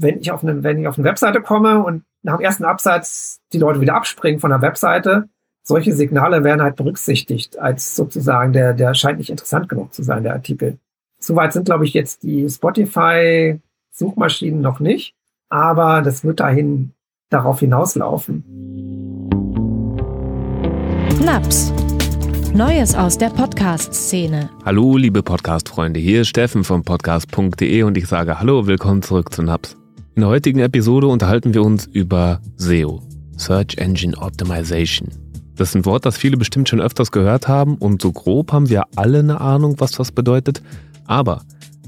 wenn ich auf eine, wenn ich auf eine Webseite komme und nach dem ersten Absatz die Leute wieder abspringen von der Webseite, solche Signale werden halt berücksichtigt als sozusagen der, der scheint nicht interessant genug zu sein, der Artikel. Soweit sind, glaube ich, jetzt die Spotify-Suchmaschinen noch nicht, aber das wird dahin darauf hinauslaufen. Naps. Neues aus der Podcast-Szene. Hallo, liebe Podcast-Freunde, hier ist Steffen vom Podcast.de und ich sage Hallo, willkommen zurück zu Naps. In der heutigen Episode unterhalten wir uns über SEO, Search Engine Optimization. Das ist ein Wort, das viele bestimmt schon öfters gehört haben und so grob haben wir alle eine Ahnung, was das bedeutet. Aber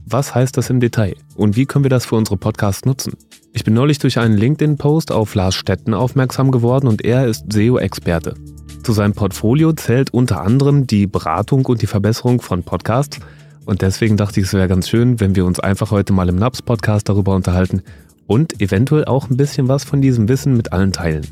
was heißt das im Detail und wie können wir das für unsere Podcasts nutzen? Ich bin neulich durch einen LinkedIn-Post auf Lars Stetten aufmerksam geworden und er ist SEO-Experte. Zu seinem Portfolio zählt unter anderem die Beratung und die Verbesserung von Podcasts. Und deswegen dachte ich, es wäre ganz schön, wenn wir uns einfach heute mal im NAPS-Podcast darüber unterhalten und eventuell auch ein bisschen was von diesem Wissen mit allen teilen.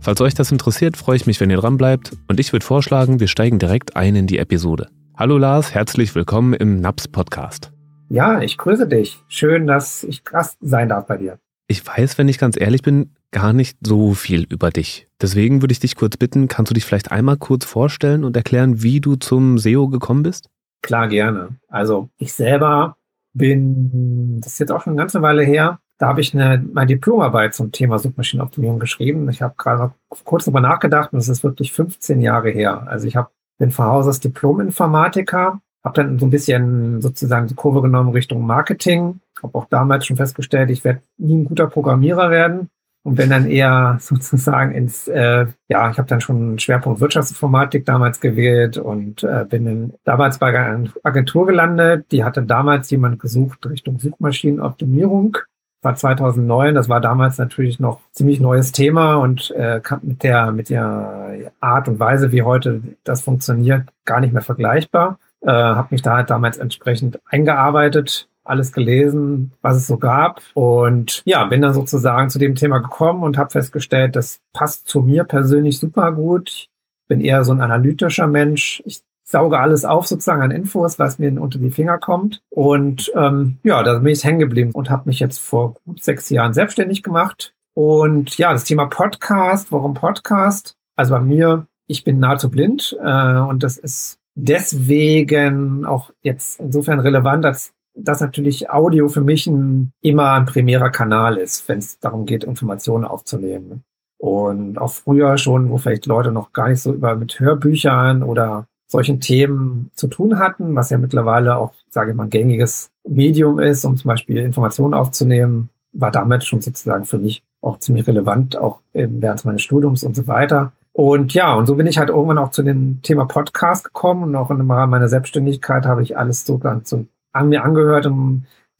Falls euch das interessiert, freue ich mich, wenn ihr dran bleibt und ich würde vorschlagen, wir steigen direkt ein in die Episode. Hallo Lars, herzlich willkommen im NAPS-Podcast. Ja, ich grüße dich. Schön, dass ich Gast sein darf bei dir. Ich weiß, wenn ich ganz ehrlich bin, gar nicht so viel über dich. Deswegen würde ich dich kurz bitten, kannst du dich vielleicht einmal kurz vorstellen und erklären, wie du zum SEO gekommen bist? Klar, gerne. Also ich selber bin, das ist jetzt auch schon eine ganze Weile her, da habe ich eine, meine Diplomarbeit zum Thema Suchmaschinenoptimierung geschrieben. Ich habe gerade kurz darüber nachgedacht und es ist wirklich 15 Jahre her. Also ich habe bin von Haus aus Diplom-Informatiker, habe dann so ein bisschen sozusagen die Kurve genommen Richtung Marketing, habe auch damals schon festgestellt, ich werde nie ein guter Programmierer werden und bin dann eher sozusagen ins, äh, ja, ich habe dann schon einen Schwerpunkt Wirtschaftsinformatik damals gewählt und äh, bin dann damals bei einer Agentur gelandet. Die hatte damals jemand gesucht Richtung Suchmaschinenoptimierung. War 2009, das war damals natürlich noch ziemlich neues Thema und äh, mit der mit der Art und Weise, wie heute das funktioniert, gar nicht mehr vergleichbar. Äh, habe mich da halt damals entsprechend eingearbeitet alles gelesen, was es so gab. Und ja, bin dann sozusagen zu dem Thema gekommen und habe festgestellt, das passt zu mir persönlich super gut. Ich bin eher so ein analytischer Mensch. Ich sauge alles auf sozusagen an Infos, was mir unter die Finger kommt. Und ähm, ja, da bin ich hängen geblieben und habe mich jetzt vor gut sechs Jahren selbstständig gemacht. Und ja, das Thema Podcast, warum Podcast? Also bei mir, ich bin nahezu blind äh, und das ist deswegen auch jetzt insofern relevant, als dass natürlich Audio für mich ein, immer ein primärer Kanal ist, wenn es darum geht, Informationen aufzunehmen. Und auch früher schon, wo vielleicht Leute noch gar nicht so über mit Hörbüchern oder solchen Themen zu tun hatten, was ja mittlerweile auch, sage ich mal, ein gängiges Medium ist, um zum Beispiel Informationen aufzunehmen, war damit schon sozusagen für mich auch ziemlich relevant, auch während meines Studiums und so weiter. Und ja, und so bin ich halt irgendwann auch zu dem Thema Podcast gekommen und auch in Rahmen meiner Selbstständigkeit habe ich alles so ganz so an mir angehört,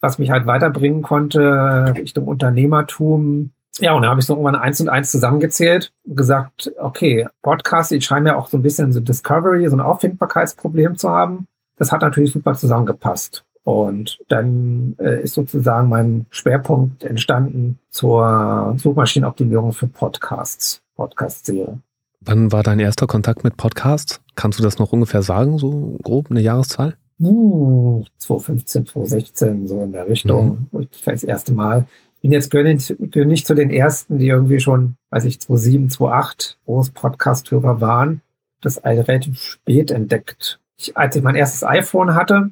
was mich halt weiterbringen konnte Richtung Unternehmertum. Ja, und da habe ich so irgendwann eins und eins zusammengezählt und gesagt, okay, Podcast, ich scheine ja auch so ein bisschen so Discovery, so ein Auffindbarkeitsproblem zu haben. Das hat natürlich super zusammengepasst. Und dann äh, ist sozusagen mein Schwerpunkt entstanden zur Suchmaschinenoptimierung für Podcasts, Podcast-Serie. Wann war dein erster Kontakt mit Podcasts? Kannst du das noch ungefähr sagen, so grob eine Jahreszahl? uh, 2015, 2016, so in der Richtung, mhm. vielleicht das erste Mal. Ich bin jetzt gehöre nicht, gehöre nicht zu den ersten, die irgendwie schon, weiß ich, 2007, 2008 groß Podcast-Hörer waren. Das relativ spät entdeckt. Ich, als ich mein erstes iPhone hatte,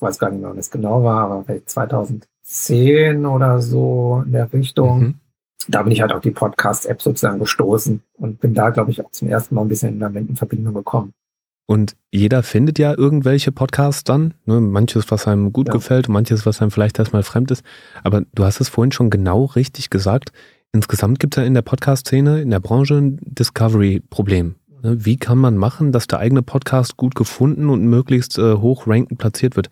weiß gar nicht mehr, wann es genau war, aber vielleicht 2010 oder so in der Richtung. Mhm. Da bin ich halt auf die Podcast-App sozusagen gestoßen und bin da, glaube ich, auch zum ersten Mal ein bisschen in Verbindung gekommen. Und jeder findet ja irgendwelche Podcasts dann. Ne? Manches, was einem gut ja. gefällt, manches, was einem vielleicht erstmal fremd ist. Aber du hast es vorhin schon genau richtig gesagt. Insgesamt gibt es ja in der Podcast-Szene, in der Branche ein Discovery-Problem. Ne? Wie kann man machen, dass der eigene Podcast gut gefunden und möglichst äh, hoch rankend platziert wird?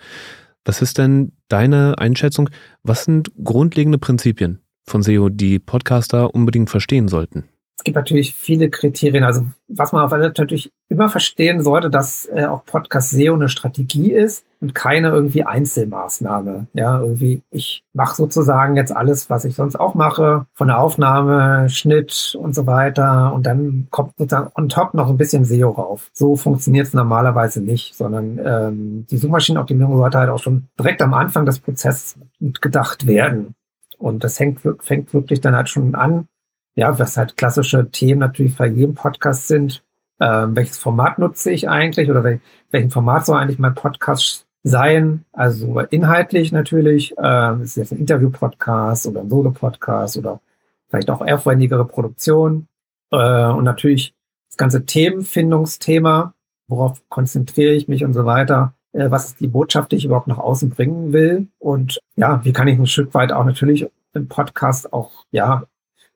Was ist denn deine Einschätzung? Was sind grundlegende Prinzipien von SEO, die Podcaster unbedingt verstehen sollten? Es gibt natürlich viele Kriterien. Also was man auf alle natürlich immer verstehen sollte, dass äh, auch Podcast SEO eine Strategie ist und keine irgendwie Einzelmaßnahme. Ja, irgendwie ich mache sozusagen jetzt alles, was ich sonst auch mache, von der Aufnahme, Schnitt und so weiter und dann kommt sozusagen on top noch ein bisschen SEO rauf. So funktioniert es normalerweise nicht, sondern ähm, die Suchmaschinenoptimierung sollte halt auch schon direkt am Anfang des Prozesses mitgedacht werden. Und das hängt, fängt wirklich dann halt schon an, ja, was halt klassische Themen natürlich bei jedem Podcast sind. Ähm, welches Format nutze ich eigentlich oder wel welchen Format soll eigentlich mein Podcast sein? Also inhaltlich natürlich, ähm, ist jetzt ein Interview-Podcast oder ein Solo-Podcast oder vielleicht auch aufwendigere Produktion. Äh, und natürlich das ganze Themenfindungsthema, worauf konzentriere ich mich und so weiter. Äh, was ist die Botschaft, die ich überhaupt nach außen bringen will? Und ja, wie kann ich ein Stück weit auch natürlich im Podcast auch, ja,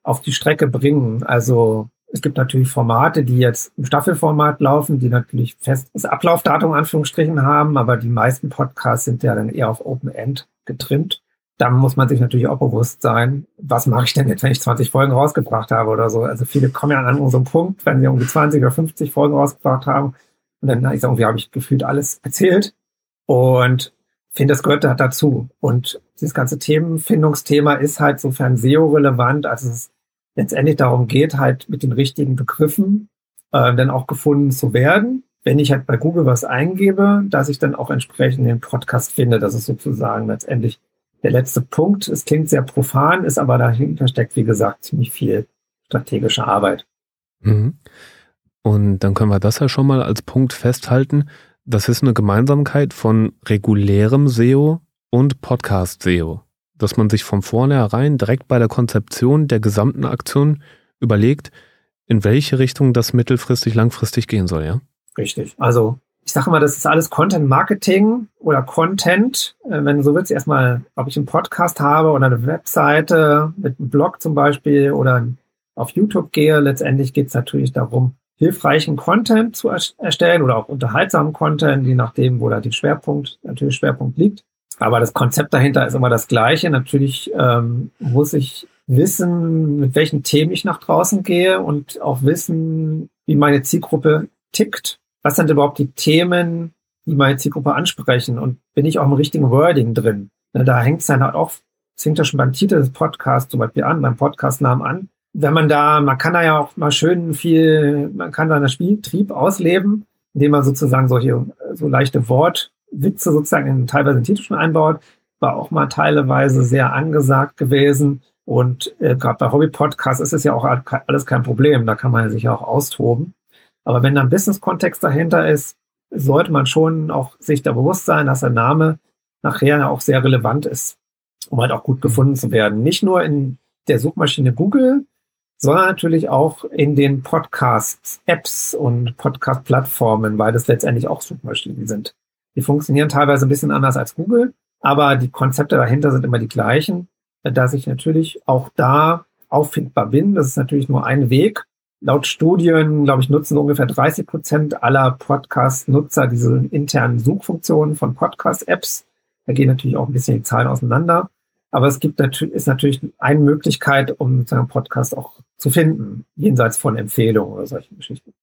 auf die Strecke bringen? Also es gibt natürlich Formate, die jetzt im Staffelformat laufen, die natürlich festes Ablaufdatum Anführungsstrichen haben, aber die meisten Podcasts sind ja dann eher auf Open End getrimmt. Da muss man sich natürlich auch bewusst sein, was mache ich denn jetzt, wenn ich 20 Folgen rausgebracht habe oder so. Also viele kommen ja an unseren Punkt, wenn wir irgendwie 20 oder 50 Folgen rausgebracht haben. Und dann sage, irgendwie habe ich gefühlt alles erzählt. Und finde, das gehört dazu. Und dieses ganze Themenfindungsthema ist halt sofern SEO-relevant, als es letztendlich darum geht, halt mit den richtigen Begriffen äh, dann auch gefunden zu werden. Wenn ich halt bei Google was eingebe, dass ich dann auch entsprechend den Podcast finde. Das ist sozusagen letztendlich der letzte Punkt. Es klingt sehr profan, ist aber dahinter steckt, wie gesagt, ziemlich viel strategische Arbeit. Mhm. Und dann können wir das ja schon mal als Punkt festhalten. Das ist eine Gemeinsamkeit von regulärem SEO und Podcast-SEO dass man sich von vornherein direkt bei der Konzeption der gesamten Aktion überlegt, in welche Richtung das mittelfristig, langfristig gehen soll, ja? Richtig. Also ich sage mal, das ist alles Content Marketing oder Content. Äh, wenn du so willst, erstmal, ob ich einen Podcast habe oder eine Webseite mit einem Blog zum Beispiel oder auf YouTube gehe, letztendlich geht es natürlich darum, hilfreichen Content zu erstellen oder auch unterhaltsamen Content, je nachdem, wo da die Schwerpunkt, natürlich Schwerpunkt liegt. Aber das Konzept dahinter ist immer das gleiche. Natürlich ähm, muss ich wissen, mit welchen Themen ich nach draußen gehe und auch wissen, wie meine Zielgruppe tickt. Was sind überhaupt die Themen, die meine Zielgruppe ansprechen? Und bin ich auch im richtigen Wording drin? Ne, da hängt es dann halt auch, das hängt ja schon beim Titel des Podcasts zum Beispiel an, beim Podcastnamen an. Wenn man da, man kann da ja auch mal schön viel, man kann da einen Spieltrieb ausleben, indem man sozusagen solche, so leichte Wort, Witze sozusagen in teilweise in Titel schon einbaut, war auch mal teilweise sehr angesagt gewesen. Und äh, gerade bei Hobby-Podcasts ist es ja auch alles kein Problem. Da kann man sich ja auch austoben. Aber wenn da ein Business-Kontext dahinter ist, sollte man schon auch sich da bewusst sein, dass der Name nachher auch sehr relevant ist, um halt auch gut gefunden zu werden. Nicht nur in der Suchmaschine Google, sondern natürlich auch in den Podcast-Apps und Podcast-Plattformen, weil das letztendlich auch Suchmaschinen sind. Die funktionieren teilweise ein bisschen anders als Google, aber die Konzepte dahinter sind immer die gleichen, dass ich natürlich auch da auffindbar bin. Das ist natürlich nur ein Weg. Laut Studien, glaube ich, nutzen ungefähr 30 Prozent aller Podcast-Nutzer diese internen Suchfunktionen von Podcast-Apps. Da gehen natürlich auch ein bisschen die Zahlen auseinander. Aber es gibt natürlich, ist natürlich eine Möglichkeit, um sozusagen Podcast auch zu finden, jenseits von Empfehlungen oder solchen Geschichten.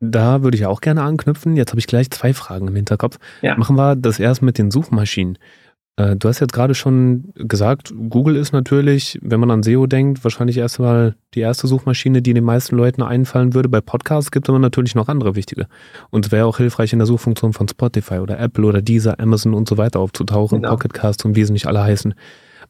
Da würde ich auch gerne anknüpfen. Jetzt habe ich gleich zwei Fragen im Hinterkopf. Ja. Machen wir das erst mit den Suchmaschinen. Äh, du hast jetzt gerade schon gesagt, Google ist natürlich, wenn man an SEO denkt, wahrscheinlich erstmal die erste Suchmaschine, die den meisten Leuten einfallen würde. Bei Podcasts gibt es aber natürlich noch andere wichtige. Und es wäre auch hilfreich, in der Suchfunktion von Spotify oder Apple oder Deezer, Amazon und so weiter aufzutauchen, genau. Pocketcast und wie sie nicht alle heißen.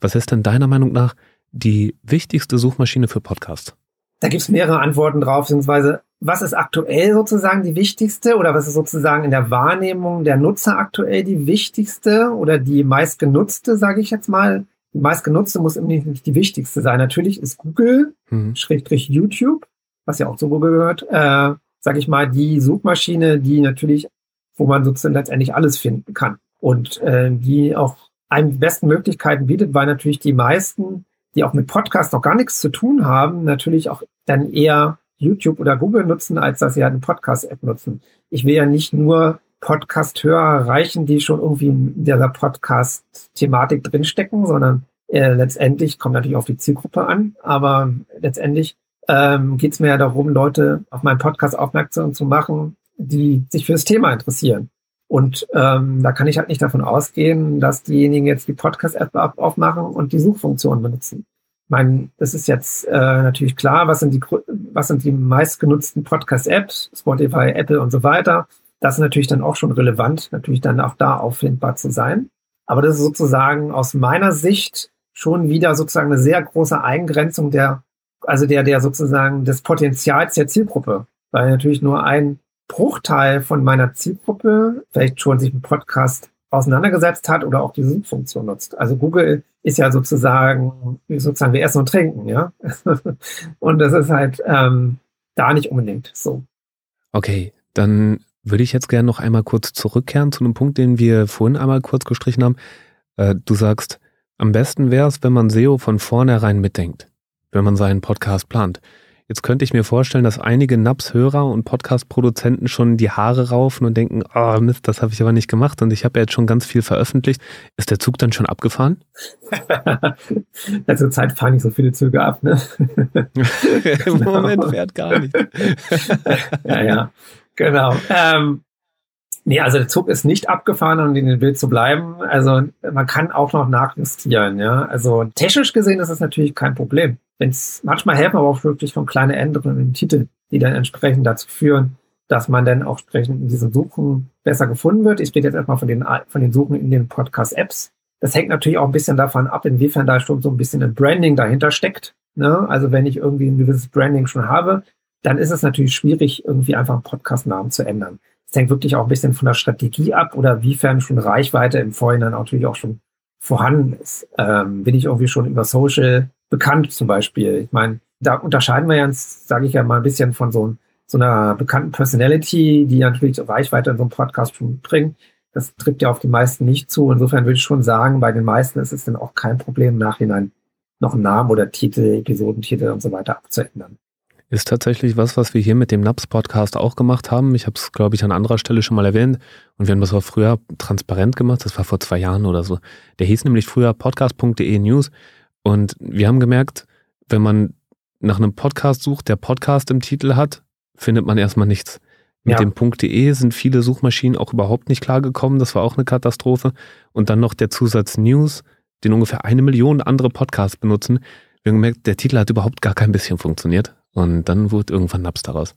Was ist denn deiner Meinung nach die wichtigste Suchmaschine für Podcasts? Da gibt es mehrere Antworten drauf, beziehungsweise was ist aktuell sozusagen die wichtigste oder was ist sozusagen in der Wahrnehmung der Nutzer aktuell die wichtigste oder die meistgenutzte, sage ich jetzt mal. Die meistgenutzte muss nicht die wichtigste sein. Natürlich ist Google, mhm. Schrägstrich YouTube, was ja auch zu Google gehört, äh, sage ich mal, die Suchmaschine, die natürlich, wo man sozusagen letztendlich alles finden kann und äh, die auch einem die besten Möglichkeiten bietet, weil natürlich die meisten die auch mit Podcast noch gar nichts zu tun haben, natürlich auch dann eher YouTube oder Google nutzen, als dass sie halt eine Podcast-App nutzen. Ich will ja nicht nur Podcast-Hörer erreichen, die schon irgendwie in dieser Podcast-Thematik drinstecken, sondern äh, letztendlich kommt natürlich auf die Zielgruppe an, aber letztendlich ähm, geht es mir ja darum, Leute auf meinen Podcast aufmerksam zu machen, die sich für das Thema interessieren. Und ähm, da kann ich halt nicht davon ausgehen, dass diejenigen jetzt die Podcast-App aufmachen und die Suchfunktion benutzen. Ich meine, das ist jetzt äh, natürlich klar, was sind die, was sind die meistgenutzten Podcast-Apps, Spotify, Apple und so weiter. Das ist natürlich dann auch schon relevant, natürlich dann auch da auffindbar zu sein. Aber das ist sozusagen aus meiner Sicht schon wieder sozusagen eine sehr große Eingrenzung der, also der, der sozusagen des Potenzials der Zielgruppe. Weil natürlich nur ein Bruchteil von meiner Zielgruppe vielleicht schon sich mit Podcast auseinandergesetzt hat oder auch diese Suchfunktion nutzt. Also Google ist ja sozusagen, sozusagen wir essen und trinken, ja. und das ist halt ähm, da nicht unbedingt so. Okay, dann würde ich jetzt gerne noch einmal kurz zurückkehren zu einem Punkt, den wir vorhin einmal kurz gestrichen haben. Äh, du sagst, am besten wäre es, wenn man SEO von vornherein mitdenkt, wenn man seinen Podcast plant. Jetzt könnte ich mir vorstellen, dass einige NAPS-Hörer und Podcast-Produzenten schon die Haare raufen und denken, oh Mist, das habe ich aber nicht gemacht und ich habe ja jetzt schon ganz viel veröffentlicht. Ist der Zug dann schon abgefahren? ja, Zeit fahren nicht so viele Züge ab, ne? Im Moment fährt gar nicht. ja, ja, genau. Ähm, nee, also der Zug ist nicht abgefahren, um in den Bild zu bleiben. Also man kann auch noch nachjustieren, ja. Also technisch gesehen ist es natürlich kein Problem wenn es manchmal helfen aber auch wirklich von kleine Änderungen im Titel, die dann entsprechend dazu führen, dass man dann auch entsprechend in diesen Suchen besser gefunden wird. Ich rede jetzt erstmal von den, von den Suchen in den Podcast-Apps. Das hängt natürlich auch ein bisschen davon ab, inwiefern da schon so ein bisschen ein Branding dahinter steckt. Ne? Also wenn ich irgendwie ein gewisses Branding schon habe, dann ist es natürlich schwierig, irgendwie einfach einen Podcast-Namen zu ändern. Es hängt wirklich auch ein bisschen von der Strategie ab oder wiefern schon Reichweite im Vorhinein natürlich auch schon vorhanden ist. Ähm, bin ich irgendwie schon über Social bekannt zum Beispiel. Ich meine, da unterscheiden wir ja, sage ich ja mal, ein bisschen von so, so einer bekannten Personality, die natürlich Reichweite in so einem Podcast schon bringt. Das trifft ja auf die meisten nicht zu. Insofern würde ich schon sagen, bei den meisten ist es dann auch kein Problem, im Nachhinein noch einen Namen oder Titel, Episodentitel und so weiter abzuändern. Ist tatsächlich was, was wir hier mit dem NAPS-Podcast auch gemacht haben. Ich habe es, glaube ich, an anderer Stelle schon mal erwähnt. Und wir haben das auch früher transparent gemacht. Das war vor zwei Jahren oder so. Der hieß nämlich früher podcast.de News. Und wir haben gemerkt, wenn man nach einem Podcast sucht, der Podcast im Titel hat, findet man erstmal nichts. Mit ja. dem .de sind viele Suchmaschinen auch überhaupt nicht klargekommen. Das war auch eine Katastrophe. Und dann noch der Zusatz News, den ungefähr eine Million andere Podcasts benutzen. Wir haben gemerkt, der Titel hat überhaupt gar kein bisschen funktioniert. Und dann wurde irgendwann Naps daraus.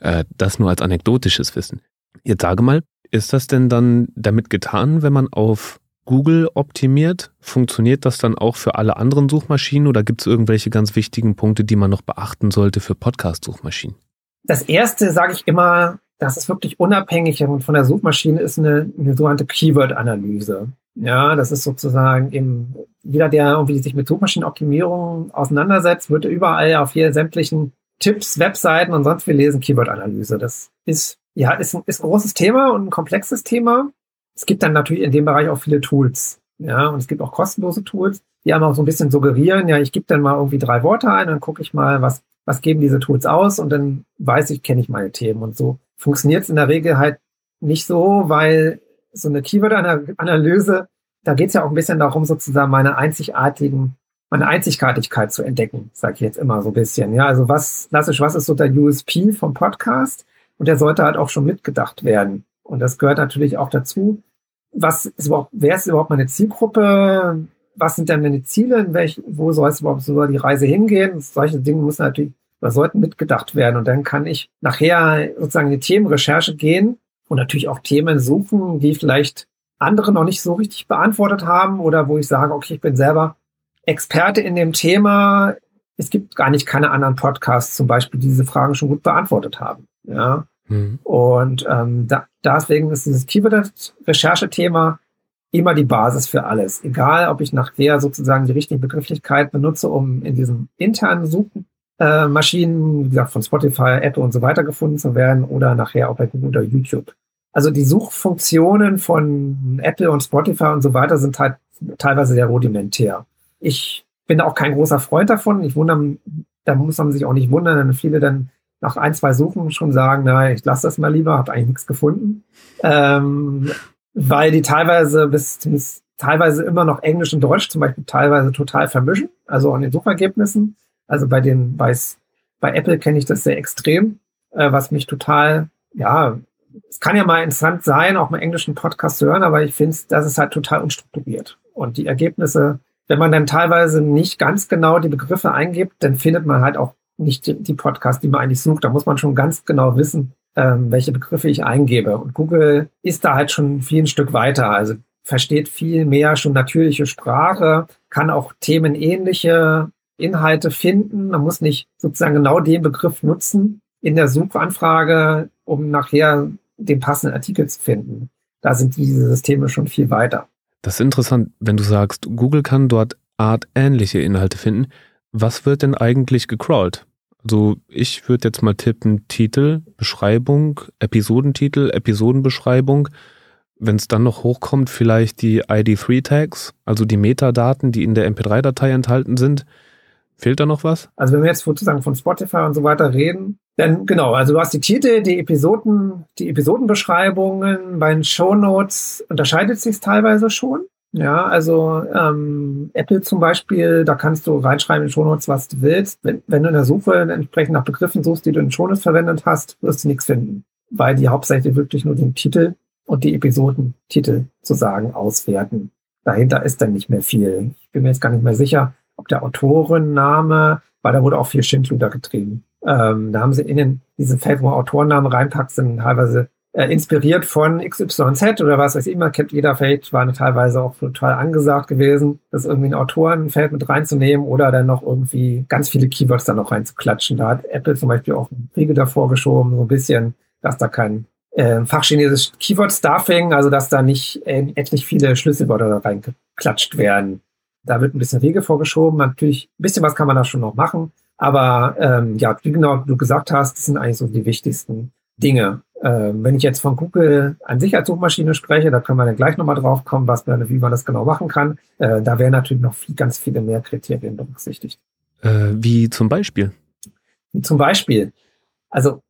Äh, das nur als anekdotisches Wissen. Jetzt sage mal, ist das denn dann damit getan, wenn man auf Google optimiert? Funktioniert das dann auch für alle anderen Suchmaschinen oder gibt es irgendwelche ganz wichtigen Punkte, die man noch beachten sollte für Podcast-Suchmaschinen? Das erste sage ich immer, das ist wirklich unabhängig von der Suchmaschine, ist eine, eine sogenannte Keyword-Analyse. Ja, das ist sozusagen eben, jeder, der irgendwie sich mit Suchmaschinenoptimierung auseinandersetzt, wird überall auf hier sämtlichen Tipps, Webseiten und sonst wie lesen Keyword-Analyse. Das ist, ja, ist ein, ist ein großes Thema und ein komplexes Thema. Es gibt dann natürlich in dem Bereich auch viele Tools. Ja, und es gibt auch kostenlose Tools, die einem auch so ein bisschen suggerieren, ja, ich gebe dann mal irgendwie drei Worte ein, dann gucke ich mal, was, was geben diese Tools aus und dann weiß ich, kenne ich meine Themen. Und so funktioniert es in der Regel halt nicht so, weil so eine Keyword-Analyse, da geht es ja auch ein bisschen darum, sozusagen meine einzigartigen, meine Einzigartigkeit zu entdecken, sage ich jetzt immer so ein bisschen. Ja, also was, klassisch, was ist so der USP vom Podcast? Und der sollte halt auch schon mitgedacht werden. Und das gehört natürlich auch dazu. Was ist überhaupt, wer ist überhaupt meine Zielgruppe? Was sind denn meine Ziele? Welch, wo soll es überhaupt so die Reise hingehen? Solche Dinge müssen natürlich oder sollten mitgedacht werden. Und dann kann ich nachher sozusagen in die Themenrecherche gehen und natürlich auch Themen suchen, die vielleicht andere noch nicht so richtig beantwortet haben oder wo ich sage, okay, ich bin selber Experte in dem Thema. Es gibt gar nicht keine anderen Podcasts zum Beispiel, die diese Fragen schon gut beantwortet haben. Ja. Mhm. Und ähm, da, deswegen ist dieses Keyword-Recherche-Thema immer die Basis für alles. Egal, ob ich nachher sozusagen die richtige Begrifflichkeit benutze, um in diesen internen Suchmaschinen, äh, wie gesagt, von Spotify, Apple und so weiter gefunden zu werden oder nachher auch bei Google oder YouTube. Also die Suchfunktionen von Apple und Spotify und so weiter sind halt teilweise sehr rudimentär. Ich bin auch kein großer Freund davon. Ich wundere, da muss man sich auch nicht wundern, wenn viele dann nach ein, zwei Suchen schon sagen, na, ich lasse das mal lieber, habe eigentlich nichts gefunden. Ähm, weil die teilweise bis, bis teilweise immer noch Englisch und Deutsch zum Beispiel teilweise total vermischen, also an den Suchergebnissen. Also bei den, bei, bei Apple kenne ich das sehr extrem, äh, was mich total, ja, es kann ja mal interessant sein, auch mal englischen Podcast zu hören, aber ich finde, das ist halt total unstrukturiert. Und die Ergebnisse, wenn man dann teilweise nicht ganz genau die Begriffe eingibt, dann findet man halt auch nicht die Podcasts, die man eigentlich sucht. Da muss man schon ganz genau wissen, ähm, welche Begriffe ich eingebe. Und Google ist da halt schon viel ein Stück weiter. Also versteht viel mehr schon natürliche Sprache, kann auch themenähnliche Inhalte finden. Man muss nicht sozusagen genau den Begriff nutzen in der Suchanfrage, um nachher den passenden Artikel zu finden. Da sind diese Systeme schon viel weiter. Das ist interessant, wenn du sagst, Google kann dort artähnliche Inhalte finden. Was wird denn eigentlich gecrawlt? Also ich würde jetzt mal tippen Titel, Beschreibung, Episodentitel, Episodenbeschreibung. Wenn es dann noch hochkommt, vielleicht die ID3-Tags, also die Metadaten, die in der MP3-Datei enthalten sind. Fehlt da noch was? Also wenn wir jetzt sozusagen von Spotify und so weiter reden, dann genau, also du hast die Titel, die Episoden, die Episodenbeschreibungen, bei den Shownotes unterscheidet sich teilweise schon. Ja, also ähm, Apple zum Beispiel, da kannst du reinschreiben in Shownotes, was du willst. Wenn, wenn du in der Suche entsprechend nach Begriffen suchst, die du in Shownotes verwendet hast, wirst du nichts finden, weil die Hauptseite wirklich nur den Titel und die Episodentitel sozusagen auswerten. Dahinter ist dann nicht mehr viel. Ich bin mir jetzt gar nicht mehr sicher, ob der Autorenname, weil da wurde auch viel Schindluder getrieben. Ähm, da haben sie in den, diesen Feld, wo Autorennamen reinpackt, sind teilweise äh, inspiriert von XYZ oder was weiß ich immer, kennt jeder Feld, war teilweise auch total angesagt gewesen, das irgendwie ein Autorenfeld mit reinzunehmen oder dann noch irgendwie ganz viele Keywords da noch reinzuklatschen. Da hat Apple zum Beispiel auch einen Riegel davor geschoben, so ein bisschen, dass da kein äh, fachchinesisches Keyword-Stuffing, also dass da nicht äh, etlich viele Schlüsselwörter da reingeklatscht werden. Da wird ein bisschen Wege vorgeschoben. Natürlich, ein bisschen was kann man da schon noch machen. Aber ähm, ja, wie genau du gesagt hast, das sind eigentlich so die wichtigsten Dinge. Ähm, wenn ich jetzt von Google an sich als Suchmaschine spreche, da können wir dann gleich nochmal drauf kommen, was man, wie man das genau machen kann. Äh, da werden natürlich noch viel, ganz viele mehr Kriterien berücksichtigt. Äh, wie zum Beispiel? Wie zum Beispiel. Also,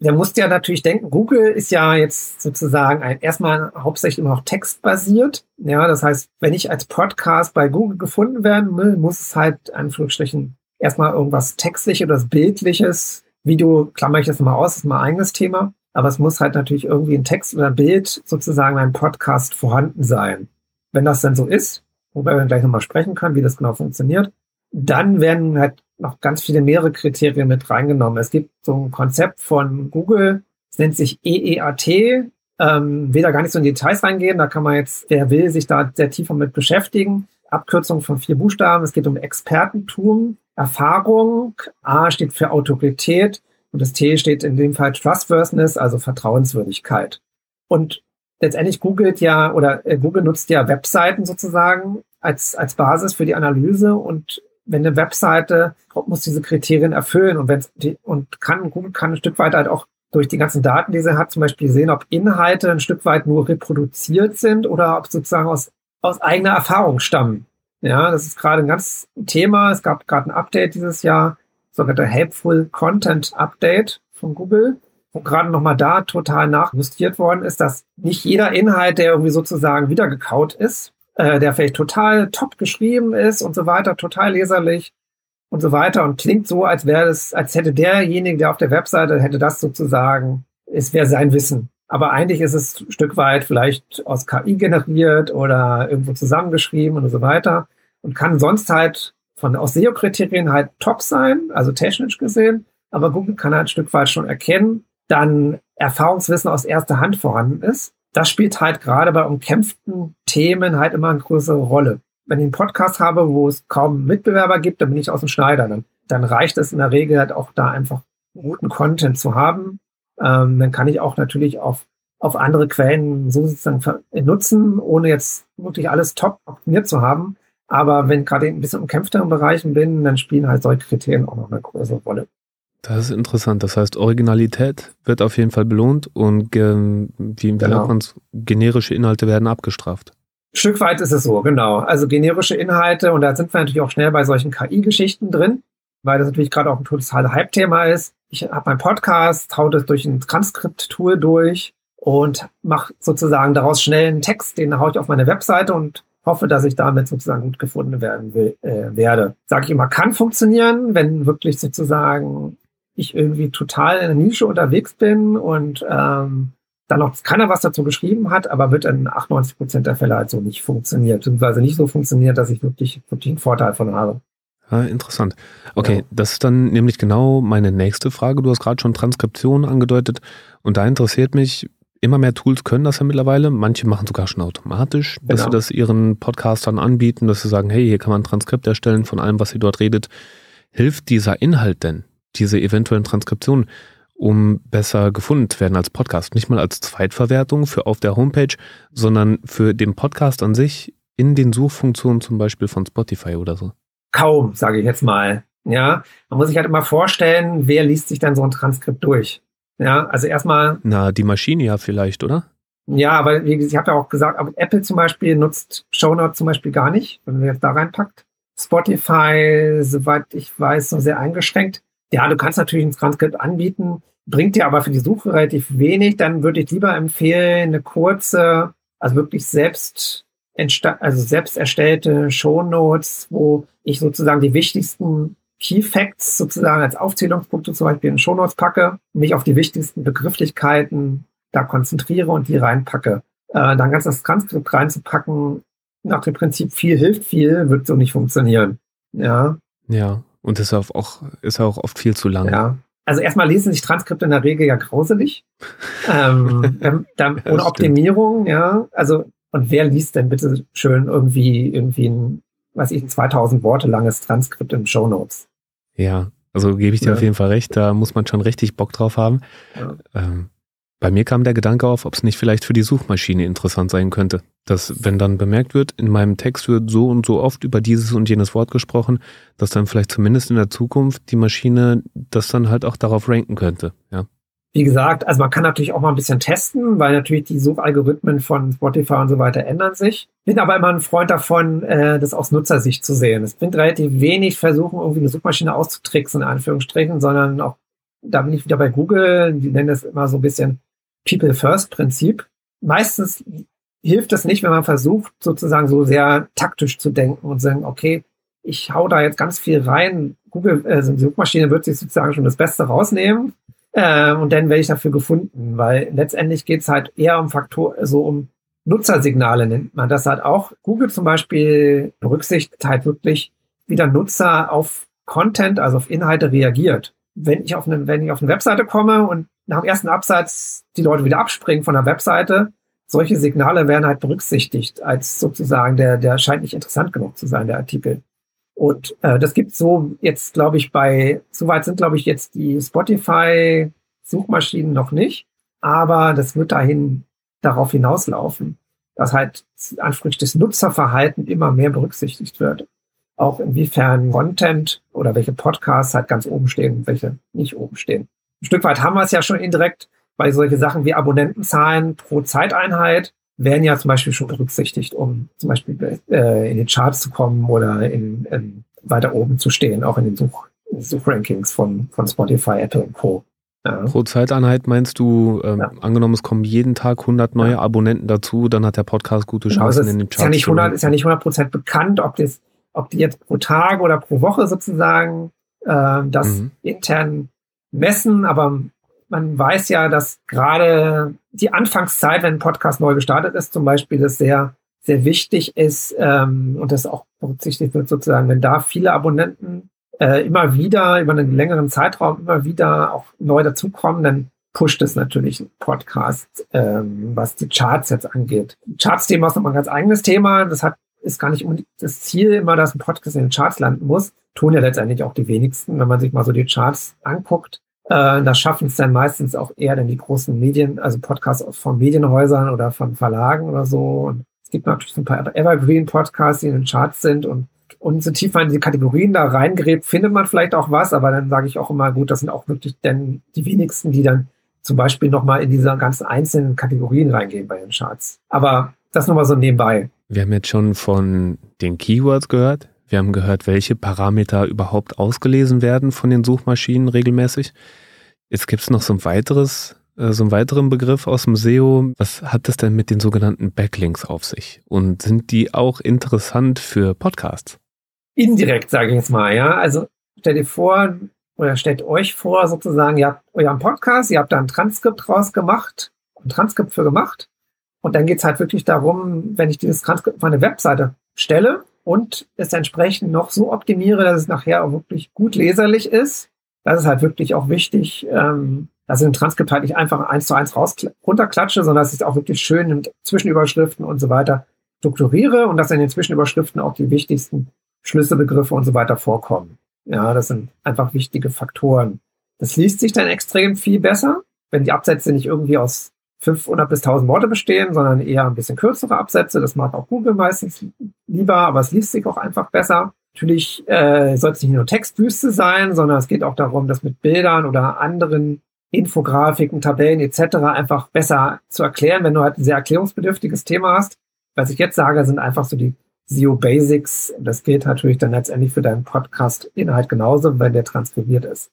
der muss ja natürlich denken, Google ist ja jetzt sozusagen ein, erstmal hauptsächlich immer noch textbasiert. Ja, das heißt, wenn ich als Podcast bei Google gefunden werden will, muss es halt, Anführungsstrichen, erstmal irgendwas Textliches oder Bildliches. Video klammer ich das mal aus, ist mal ein eigenes Thema. Aber es muss halt natürlich irgendwie ein Text oder ein Bild sozusagen ein Podcast vorhanden sein. Wenn das dann so ist, wobei wir gleich nochmal sprechen können, wie das genau funktioniert, dann werden halt noch ganz viele mehrere Kriterien mit reingenommen. Es gibt so ein Konzept von Google, es nennt sich EEAT. Ähm, will da gar nicht so in Details reingehen, da kann man jetzt, wer will, sich da sehr tiefer mit beschäftigen. Abkürzung von vier Buchstaben. Es geht um Expertentum, Erfahrung. A steht für Autorität und das T steht in dem Fall Trustworthiness, also Vertrauenswürdigkeit. Und letztendlich googelt ja oder äh, Google nutzt ja Webseiten sozusagen als, als Basis für die Analyse und wenn eine Webseite muss diese Kriterien erfüllen und wenn und kann, Google kann ein Stück weit halt auch durch die ganzen Daten, die sie hat, zum Beispiel sehen, ob Inhalte ein Stück weit nur reproduziert sind oder ob sozusagen aus aus eigener Erfahrung stammen. Ja, das ist gerade ein ganz Thema. Es gab gerade ein Update dieses Jahr, sogenannte Helpful Content Update von Google, wo gerade nochmal da total nachjustiert worden ist, dass nicht jeder Inhalt, der irgendwie sozusagen wiedergekaut ist, äh, der vielleicht total top geschrieben ist und so weiter, total leserlich und so weiter und klingt so, als wäre es, als hätte derjenige, der auf der Webseite hätte das sozusagen, es wäre sein Wissen. Aber eigentlich ist es ein Stück weit vielleicht aus KI generiert oder irgendwo zusammengeschrieben und so weiter und kann sonst halt von aus SEO-Kriterien halt top sein, also technisch gesehen. Aber Google kann halt ein Stück weit schon erkennen, dann Erfahrungswissen aus erster Hand vorhanden ist. Das spielt halt gerade bei umkämpften Themen halt immer eine größere Rolle. Wenn ich einen Podcast habe, wo es kaum Mitbewerber gibt, dann bin ich aus dem Schneider. Dann, dann reicht es in der Regel halt auch da einfach guten Content zu haben, ähm, dann kann ich auch natürlich auf, auf andere Quellen so sozusagen nutzen, ohne jetzt wirklich alles top optimiert zu haben. Aber wenn gerade ein bisschen umkämpfteren Bereichen bin, dann spielen halt solche Kriterien auch noch eine größere Rolle. Das ist interessant. Das heißt, Originalität wird auf jeden Fall belohnt und wie, wie genau. man's, generische Inhalte werden abgestraft. Stück weit ist es so, genau. Also generische Inhalte, und da sind wir natürlich auch schnell bei solchen KI-Geschichten drin, weil das natürlich gerade auch ein totales Hype-Thema ist ich habe meinen Podcast, hau das durch ein Transkript-Tool durch und mache sozusagen daraus schnell einen Text, den haue ich auf meine Webseite und hoffe, dass ich damit sozusagen gut gefunden werden will, äh, werde. Sage ich immer, kann funktionieren, wenn wirklich sozusagen ich irgendwie total in der Nische unterwegs bin und ähm, dann noch keiner was dazu geschrieben hat, aber wird in 98 Prozent der Fälle halt so nicht funktioniert, beziehungsweise nicht so funktioniert, dass ich wirklich, wirklich einen Vorteil von habe. Ah, interessant. Okay, ja. das ist dann nämlich genau meine nächste Frage. Du hast gerade schon Transkription angedeutet und da interessiert mich, Immer mehr Tools können das ja mittlerweile. Manche machen sogar schon automatisch, dass Genau. sie das ihren Podcastern anbieten, dass sie sagen, hey, hier kann man ein Transkript erstellen von allem, was sie dort redet. Hilft dieser Inhalt denn, diese eventuellen Transkriptionen, um besser gefunden zu werden als Podcast? Nicht mal als Zweitverwertung für auf der Homepage, sondern für den Podcast an sich in den Suchfunktionen zum Beispiel von Spotify oder so. Kaum, sage ich jetzt mal. Ja, man muss sich halt immer vorstellen, wer liest sich dann so ein Transkript durch. Ja, also erstmal, Na, die Maschine ja vielleicht, oder? ja, aber wie ich habe ja auch gesagt, aber Apple zum Beispiel nutzt Shownotes zum Beispiel gar nicht, wenn man jetzt da reinpackt. Spotify, soweit ich weiß, nur sehr eingeschränkt. Ja, du kannst natürlich ein Transkript anbieten, bringt dir aber für die Suche relativ wenig. Dann würde ich lieber empfehlen, eine kurze, also wirklich selbst also selbst erstellte Shownotes, wo ich sozusagen die wichtigsten Key Facts sozusagen als Aufzählungspunkte zum Beispiel in Shownotes packe, mich auf die wichtigsten Begrifflichkeiten da konzentriere und die reinpacke. Äh, dann ganz das Transkript reinzupacken, nach dem Prinzip viel hilft viel, wird so nicht funktionieren. Ja, Ja. Und ist auch, ist auch oft viel zu lang. ja. Also erstmal lesen sich Transkripte in der Regel ja grauselig. ähm, ähm, dann ohne. Optimierung, ja. Also, und wer liest denn bitte schön irgendwie, irgendwie ein, was ich, ein 2000 Worte langes Transkript in Show Notes? Ja, also gebe ich dir Ja. auf jeden Fall recht, da muss man schon richtig Bock drauf haben. Ja. Ähm, bei mir kam der Gedanke auf, ob es nicht vielleicht für die Suchmaschine interessant sein könnte. Dass, wenn dann bemerkt wird, in meinem Text wird so und so oft über dieses und jenes Wort gesprochen, dass dann vielleicht zumindest in der Zukunft die Maschine das dann halt auch darauf ranken könnte. Ja. Wie gesagt, also man kann natürlich auch mal ein bisschen testen, weil natürlich die Suchalgorithmen von Spotify und so weiter ändern sich. Bin aber immer ein Freund davon, äh, das aus Nutzersicht zu sehen. Es bringt relativ wenig versuchen, irgendwie eine Suchmaschine auszutricksen, in Anführungsstrichen, sondern auch, da bin ich wieder bei Google, die nennen das immer so ein bisschen People First Prinzip. Meistens hilft es nicht, wenn man versucht, sozusagen so sehr taktisch zu denken und sagen, okay, ich hau da jetzt ganz viel rein. Google, äh, die Suchmaschine wird sich sozusagen schon das Beste rausnehmen. Äh, und dann werde ich dafür gefunden, weil letztendlich geht es halt eher um Faktor, so um Nutzersignale nennt man das halt auch. Google zum Beispiel berücksichtigt halt wirklich, wie der Nutzer auf Content, also auf Inhalte reagiert. Wenn ich auf eine, wenn ich auf eine Webseite komme und nach dem ersten Absatz die Leute wieder abspringen von der Webseite, solche Signale werden halt berücksichtigt als sozusagen der, der scheint nicht interessant genug zu sein, der Artikel. Und äh, das gibt so jetzt, glaube ich, bei, soweit sind, glaube ich, jetzt die Spotify-Suchmaschinen noch nicht, aber das wird dahin darauf hinauslaufen, dass halt ansprüchlich das Nutzerverhalten immer mehr berücksichtigt wird. Auch inwiefern Content oder welche Podcasts halt ganz oben stehen und welche nicht oben stehen. Ein Stück weit haben wir es ja schon indirekt, weil solche Sachen wie Abonnentenzahlen pro Zeiteinheit werden ja zum Beispiel schon berücksichtigt, um zum Beispiel äh, in den Charts zu kommen oder in, in weiter oben zu stehen, auch in den Such, Suchrankings von, von Spotify, Apple und Co. Ja. Pro Zeiteinheit meinst du, ähm, Ja. angenommen, es kommen jeden Tag 100 neue Ja. Abonnenten dazu, dann hat der Podcast gute Genau, Chancen ist, in den ist Charts. ja nicht zu 100, landen. ist ja nicht 100 Prozent bekannt, ob das, ob die jetzt pro Tag oder pro Woche sozusagen äh, das Mhm. intern messen, aber man weiß ja, dass gerade die Anfangszeit, wenn ein Podcast neu gestartet ist, zum Beispiel, das sehr, sehr wichtig ist ähm, und das auch berücksichtigt wird sozusagen, wenn da viele Abonnenten äh, immer wieder über einen längeren Zeitraum immer wieder auch neu dazukommen, dann pusht es natürlich einen Podcast, ähm, was die Charts jetzt angeht. Charts-Thema ist nochmal ein ganz eigenes Thema. Das hat, ist gar nicht unbedingt das Ziel immer, dass ein Podcast in den Charts landen muss. Tun ja letztendlich auch die wenigsten, wenn man sich mal so die Charts anguckt. Äh, das schaffen es dann meistens auch eher dann die großen Medien, also Podcasts von Medienhäusern oder von Verlagen oder so. Und es gibt natürlich so ein paar Evergreen-Podcasts, die in den Charts sind und und so tief man in die Kategorien da reingräbt, findet man vielleicht auch was, aber dann sage ich auch immer, gut, das sind auch wirklich dann die wenigsten, die dann zum Beispiel nochmal in diese ganzen einzelnen Kategorien reingehen bei den Charts. Aber das nochmal so nebenbei. Wir haben jetzt schon von den Keywords gehört. Wir haben gehört, welche Parameter überhaupt ausgelesen werden von den Suchmaschinen regelmäßig. Jetzt gibt es noch so ein weiteres, äh, so einen weiteren Begriff aus dem SEO. Was hat das denn mit den sogenannten Backlinks auf sich? Und sind die auch interessant für Podcasts? Indirekt, sage ich jetzt mal, ja. Also stell dir vor, oder stellt euch vor, sozusagen, ihr habt euren Podcast, ihr habt da ein Transkript draus gemacht, ein Transkript für gemacht. Und dann geht's halt wirklich darum, wenn ich dieses Transkript auf eine Webseite stelle und es entsprechend noch so optimiere, dass es nachher auch wirklich gut leserlich ist. Das ist halt wirklich auch wichtig, ähm, dass ich ein Transkript halt nicht einfach eins zu eins raus runterklatsche, sondern dass ich es auch wirklich schön in Zwischenüberschriften und so weiter strukturiere und dass in den Zwischenüberschriften auch die wichtigsten Schlüsselbegriffe und so weiter vorkommen. Ja, das sind einfach wichtige Faktoren. Das liest sich dann extrem viel besser, wenn die Absätze nicht irgendwie aus 500 bis 1000 Worte bestehen, sondern eher ein bisschen kürzere Absätze. Das mag auch Google meistens lieber, aber es liest sich auch einfach besser. Natürlich äh, soll es nicht nur Textwüste sein, sondern es geht auch darum, das mit Bildern oder anderen Infografiken, Tabellen etc. einfach besser zu erklären, wenn du halt ein sehr erklärungsbedürftiges Thema hast. Was ich jetzt sage, sind einfach so die SEO Basics. Das gilt natürlich dann letztendlich für deinen Podcast-Inhalt genauso, wenn der transkribiert ist.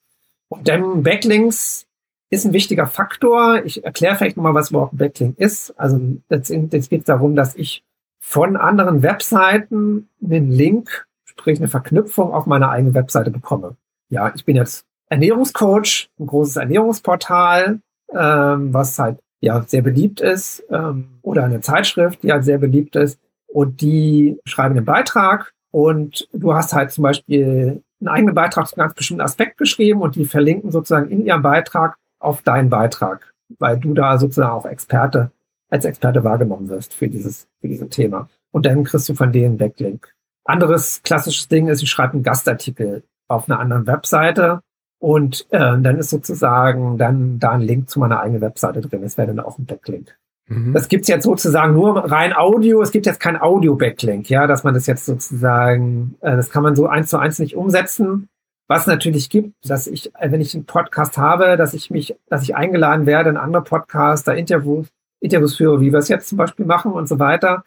Und dann Backlinks ist ein wichtiger Faktor. Ich erkläre vielleicht nochmal, was überhaupt Backlink ist. Also jetzt, jetzt geht es darum, dass ich von anderen Webseiten einen Link, sprich eine Verknüpfung auf meine eigene Webseite bekomme. Ja, ich bin jetzt Ernährungscoach, ein großes Ernährungsportal, ähm, was halt ja sehr beliebt ist, ähm, oder eine Zeitschrift, die halt sehr beliebt ist, und die schreiben einen Beitrag und du hast halt zum Beispiel einen eigenen Beitrag zu einem ganz bestimmten Aspekt geschrieben und die verlinken sozusagen in ihrem Beitrag auf deinen Beitrag, weil du da sozusagen auch Experte, als Experte wahrgenommen wirst für dieses, für dieses Thema. Und dann kriegst du von denen Backlink. Anderes klassisches Ding ist, ich schreibe einen Gastartikel auf einer anderen Webseite und äh, dann ist sozusagen dann da ein Link zu meiner eigenen Webseite drin. Das wäre dann auch ein Backlink. Mhm. Das gibt's jetzt sozusagen nur rein Audio. Es gibt jetzt kein Audio-Backlink, ja, dass man das jetzt sozusagen, äh, das kann man so eins zu eins nicht umsetzen. Was natürlich gibt, dass ich, äh, wenn ich einen Podcast habe, dass ich mich, dass ich eingeladen werde in andere Podcasts, da Interviews, Interviews führe, wie wir es jetzt zum Beispiel machen und so weiter.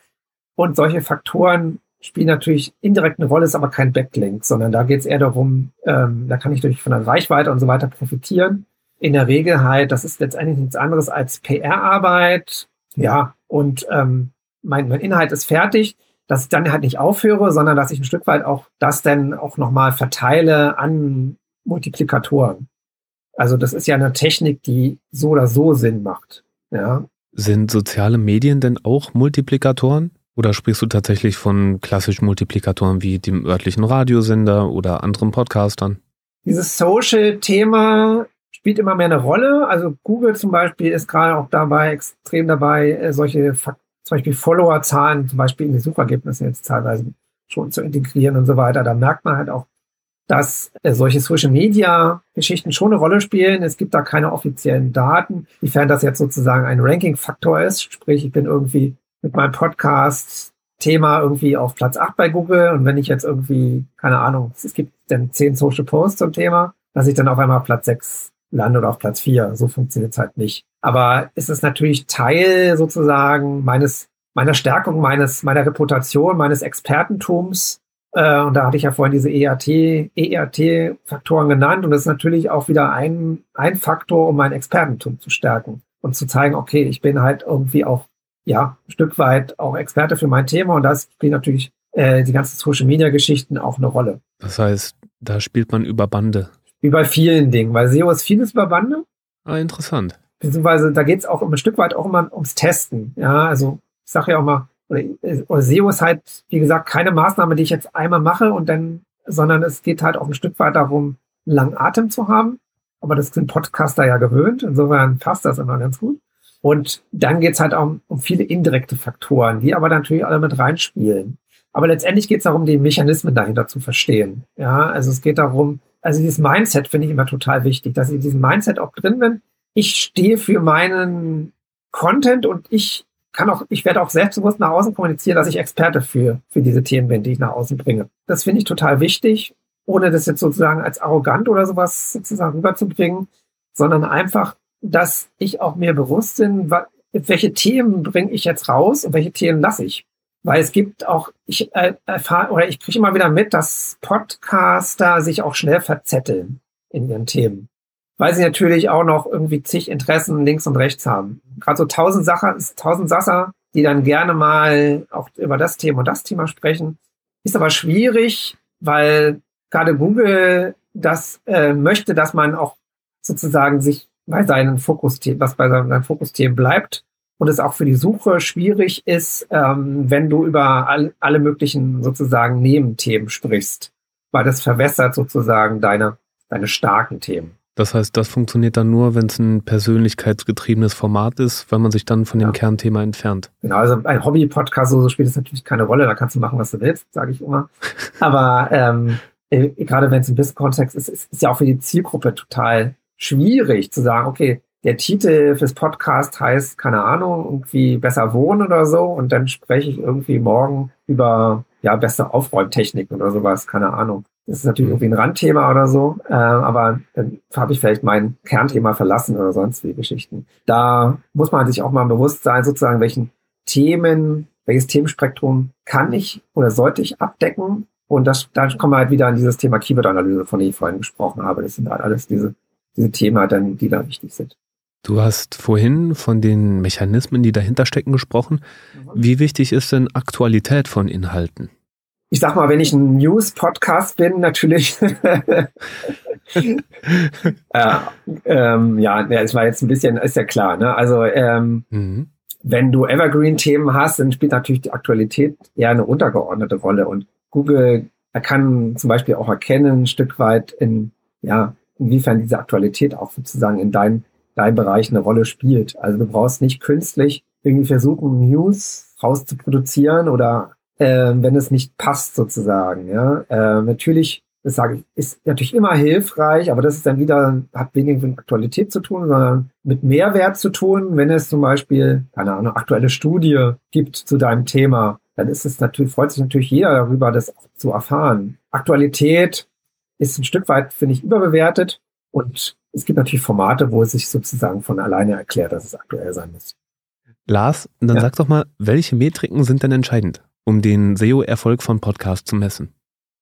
Und solche Faktoren spielen natürlich indirekt eine Rolle, ist aber kein Backlink, sondern da geht es eher darum, ähm, da kann ich durch von der Reichweite und so weiter profitieren. In der Regel halt, das ist letztendlich nichts anderes als PR-Arbeit. Ja, und ähm, mein, mein Inhalt ist fertig dass ich dann halt nicht aufhöre, sondern dass ich ein Stück weit auch das dann auch nochmal verteile an Multiplikatoren. Also das ist ja eine Technik, die so oder so Sinn macht. Ja. Sind soziale Medien denn auch Multiplikatoren? Oder sprichst du tatsächlich von klassischen Multiplikatoren wie dem örtlichen Radiosender oder anderen Podcastern? Dieses Social-Thema spielt immer mehr eine Rolle. Also Google zum Beispiel ist gerade auch dabei, extrem dabei, äh, solche Faktoren zum Beispiel Followerzahlen, zum Beispiel in die Suchergebnisse jetzt teilweise schon zu integrieren und so weiter. Da merkt man halt auch, dass äh, solche Social Media Geschichten schon eine Rolle spielen. Es gibt da keine offiziellen Daten, wiefern das jetzt sozusagen ein Ranking-Faktor ist. Sprich, ich bin irgendwie mit meinem Podcast Thema irgendwie auf Platz 8 bei Google und wenn ich jetzt irgendwie, keine Ahnung, es gibt dann 10 Social Posts zum Thema, dass ich dann auf einmal auf Platz 6 lande oder auf Platz 4. So funktioniert es halt nicht. Aber es ist natürlich Teil sozusagen meines, meiner Stärkung, meines, meiner Reputation, meines Expertentums. Äh, und da hatte ich ja vorhin diese ERT, ERT-Faktoren genannt. Und das ist natürlich auch wieder ein, ein Faktor, um mein Expertentum zu stärken und zu zeigen, okay, ich bin halt irgendwie auch, ja, ein Stück weit auch Experte für mein Thema. Und das spielt natürlich äh, die ganzen Social-Media-Geschichten auch eine Rolle. Das heißt, da spielt man über Bande. Wie bei vielen Dingen, weil SEO ist vieles über Bande. Ah, interessant beziehungsweise da geht es auch ein Stück weit auch immer ums Testen. Ja, also ich sage ja auch mal, oder, oder SEO ist halt, wie gesagt, keine Maßnahme, die ich jetzt einmal mache und dann, sondern es geht halt auch ein Stück weit darum, langen Atem zu haben. Aber das sind Podcaster ja gewöhnt, insofern passt das immer ganz gut. Und dann geht's halt auch um, um viele indirekte Faktoren, die aber natürlich alle mit reinspielen. Aber letztendlich geht es darum, die Mechanismen dahinter zu verstehen. Ja, also es geht darum, also dieses Mindset finde ich immer total wichtig, dass ich in diesem Mindset auch drin bin, ich stehe für meinen Content und ich kann auch, ich werde auch selbstbewusst nach außen kommunizieren, dass ich Experte für, für diese Themen bin, die ich nach außen bringe. Das finde ich total wichtig, ohne das jetzt sozusagen als arrogant oder sowas sozusagen rüberzubringen, sondern einfach, dass ich auch mir bewusst bin, welche Themen bringe ich jetzt raus und welche Themen lasse ich. Weil es gibt auch, ich äh, erfahre oder ich kriege immer wieder mit, dass Podcaster sich auch schnell verzetteln in ihren Themen weil sie natürlich auch noch irgendwie zig Interessen links und rechts haben. Gerade so tausend Sacher, tausend Sasser, die dann gerne mal auch über das Thema und das Thema sprechen, ist aber schwierig, weil gerade Google das äh, möchte, dass man auch sozusagen sich bei seinen Fokusthemen, was bei seinen Fokusthemen bleibt und es auch für die Suche schwierig ist, ähm, wenn du über all, alle möglichen sozusagen Nebenthemen sprichst, weil das verwässert sozusagen deine, deine starken Themen. Das heißt, das funktioniert dann nur, wenn es ein persönlichkeitsgetriebenes Format ist, weil man sich dann von dem ja. Kernthema entfernt. Genau, also ein Hobby-Podcast, so, so spielt es natürlich keine Rolle, da kannst du machen, was du willst, sage ich immer. Aber ähm, äh, gerade wenn es im Business-Kontext ist, ist, ist ja auch für die Zielgruppe total schwierig zu sagen, okay, der Titel fürs Podcast heißt, keine Ahnung, irgendwie besser wohnen oder so und dann spreche ich irgendwie morgen über ja, beste Aufräumtechniken oder sowas, keine Ahnung. Das ist natürlich irgendwie ein Randthema oder so, äh, aber dann habe ich vielleicht mein Kernthema verlassen oder sonst wie Geschichten. Da muss man sich auch mal bewusst sein, sozusagen, welchen Themen, welches Themenspektrum kann ich oder sollte ich abdecken? Und das, da kommen wir halt wieder an dieses Thema Keyword-Analyse, von dem ich vorhin gesprochen habe. Das sind halt alles diese, diese Themen, dann, die da wichtig sind. Du hast vorhin von den Mechanismen, die dahinter stecken, gesprochen. Mhm. Wie wichtig ist denn Aktualität von Inhalten? Ich sag mal, wenn ich ein News-Podcast bin, natürlich. äh, ähm, ja, es war jetzt ein bisschen, ist ja klar, ne? Also ähm, mhm. wenn du Evergreen-Themen hast, dann spielt natürlich die Aktualität eher eine untergeordnete Rolle. Und Google kann zum Beispiel auch erkennen, ein Stück weit in, ja, inwiefern diese Aktualität auch sozusagen in deinem dein Bereich eine Rolle spielt. Also du brauchst nicht künstlich irgendwie versuchen, News rauszuproduzieren oder äh, wenn es nicht passt sozusagen. Ja, äh, natürlich, das sage ich, ist natürlich immer hilfreich, aber das ist dann wieder hat weniger mit Aktualität zu tun, sondern mit Mehrwert zu tun. Wenn es zum Beispiel keine Ahnung aktuelle Studie gibt zu deinem Thema, dann ist es natürlich freut sich natürlich jeder darüber, das zu erfahren. Aktualität ist ein Stück weit finde ich überbewertet und es gibt natürlich Formate, wo es sich sozusagen von alleine erklärt, dass es aktuell sein muss. Lars, dann ja. sag doch mal, welche Metriken sind denn entscheidend? Um den SEO-Erfolg von Podcasts zu messen?